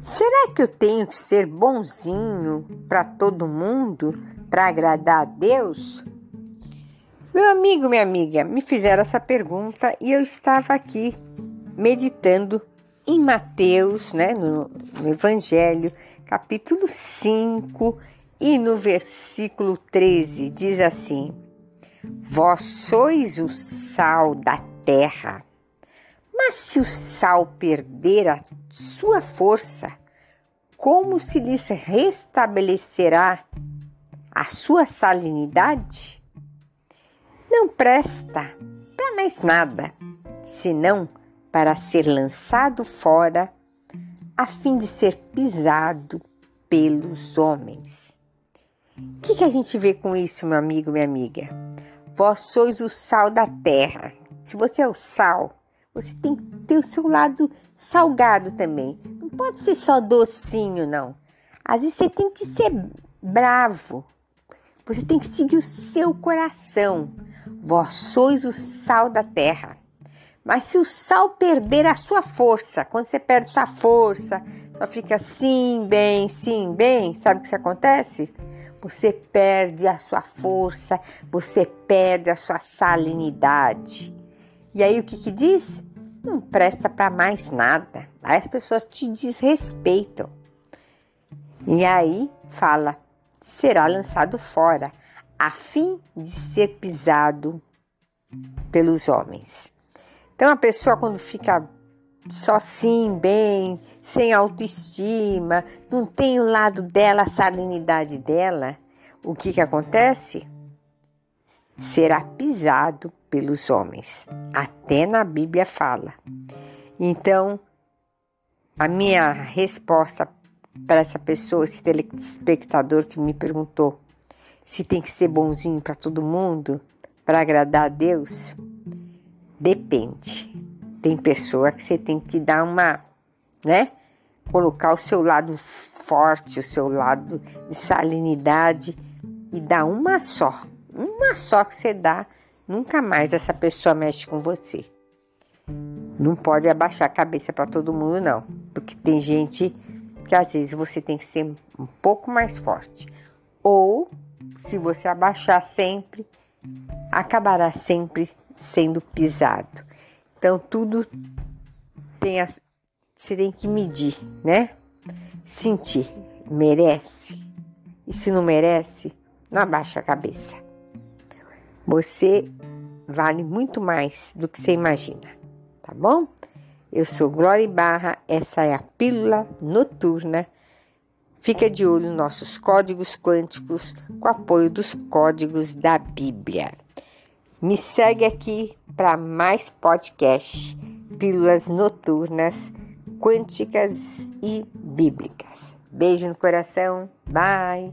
Será que eu tenho que ser bonzinho para todo mundo para agradar a Deus? Meu amigo, minha amiga, me fizeram essa pergunta e eu estava aqui meditando em Mateus, né, no, no Evangelho, capítulo 5 e no versículo 13 diz assim: Vós sois o sal da terra. Mas se o sal perder a sua força, como se lhes restabelecerá a sua salinidade? Não presta para mais nada, senão para ser lançado fora, a fim de ser pisado pelos homens. O que, que a gente vê com isso, meu amigo, minha amiga? Vós sois o sal da terra. Se você é o sal, você tem que ter o seu lado salgado também. Não pode ser só docinho, não. Às vezes você tem que ser bravo. Você tem que seguir o seu coração. Vós sois o sal da terra. Mas se o sal perder a sua força, quando você perde sua força, só fica sim, bem, sim, bem, sabe o que acontece? você perde a sua força, você perde a sua salinidade. E aí o que que diz? Não presta para mais nada. Aí as pessoas te desrespeitam. E aí fala: será lançado fora, a fim de ser pisado pelos homens. Então a pessoa quando fica só sim, bem, sem autoestima, não tem o lado dela, a salinidade dela, o que, que acontece? Será pisado pelos homens. Até na Bíblia fala. Então, a minha resposta para essa pessoa, esse telespectador que me perguntou se tem que ser bonzinho para todo mundo, para agradar a Deus, depende. Tem pessoa que você tem que dar uma, né? Colocar o seu lado forte, o seu lado de salinidade e dar uma só. Uma só que você dá, nunca mais essa pessoa mexe com você. Não pode abaixar a cabeça para todo mundo, não. Porque tem gente que às vezes você tem que ser um pouco mais forte. Ou, se você abaixar sempre, acabará sempre sendo pisado. Então, tudo tem as, você tem que medir, né? Sentir, merece. E se não merece, não abaixa a cabeça. Você vale muito mais do que você imagina, tá bom? Eu sou Glória Barra, essa é a Pílula Noturna. Fica de olho nos nossos códigos quânticos com apoio dos códigos da Bíblia. Me segue aqui para mais podcast, Pílulas Noturnas, Quânticas e Bíblicas. Beijo no coração, bye!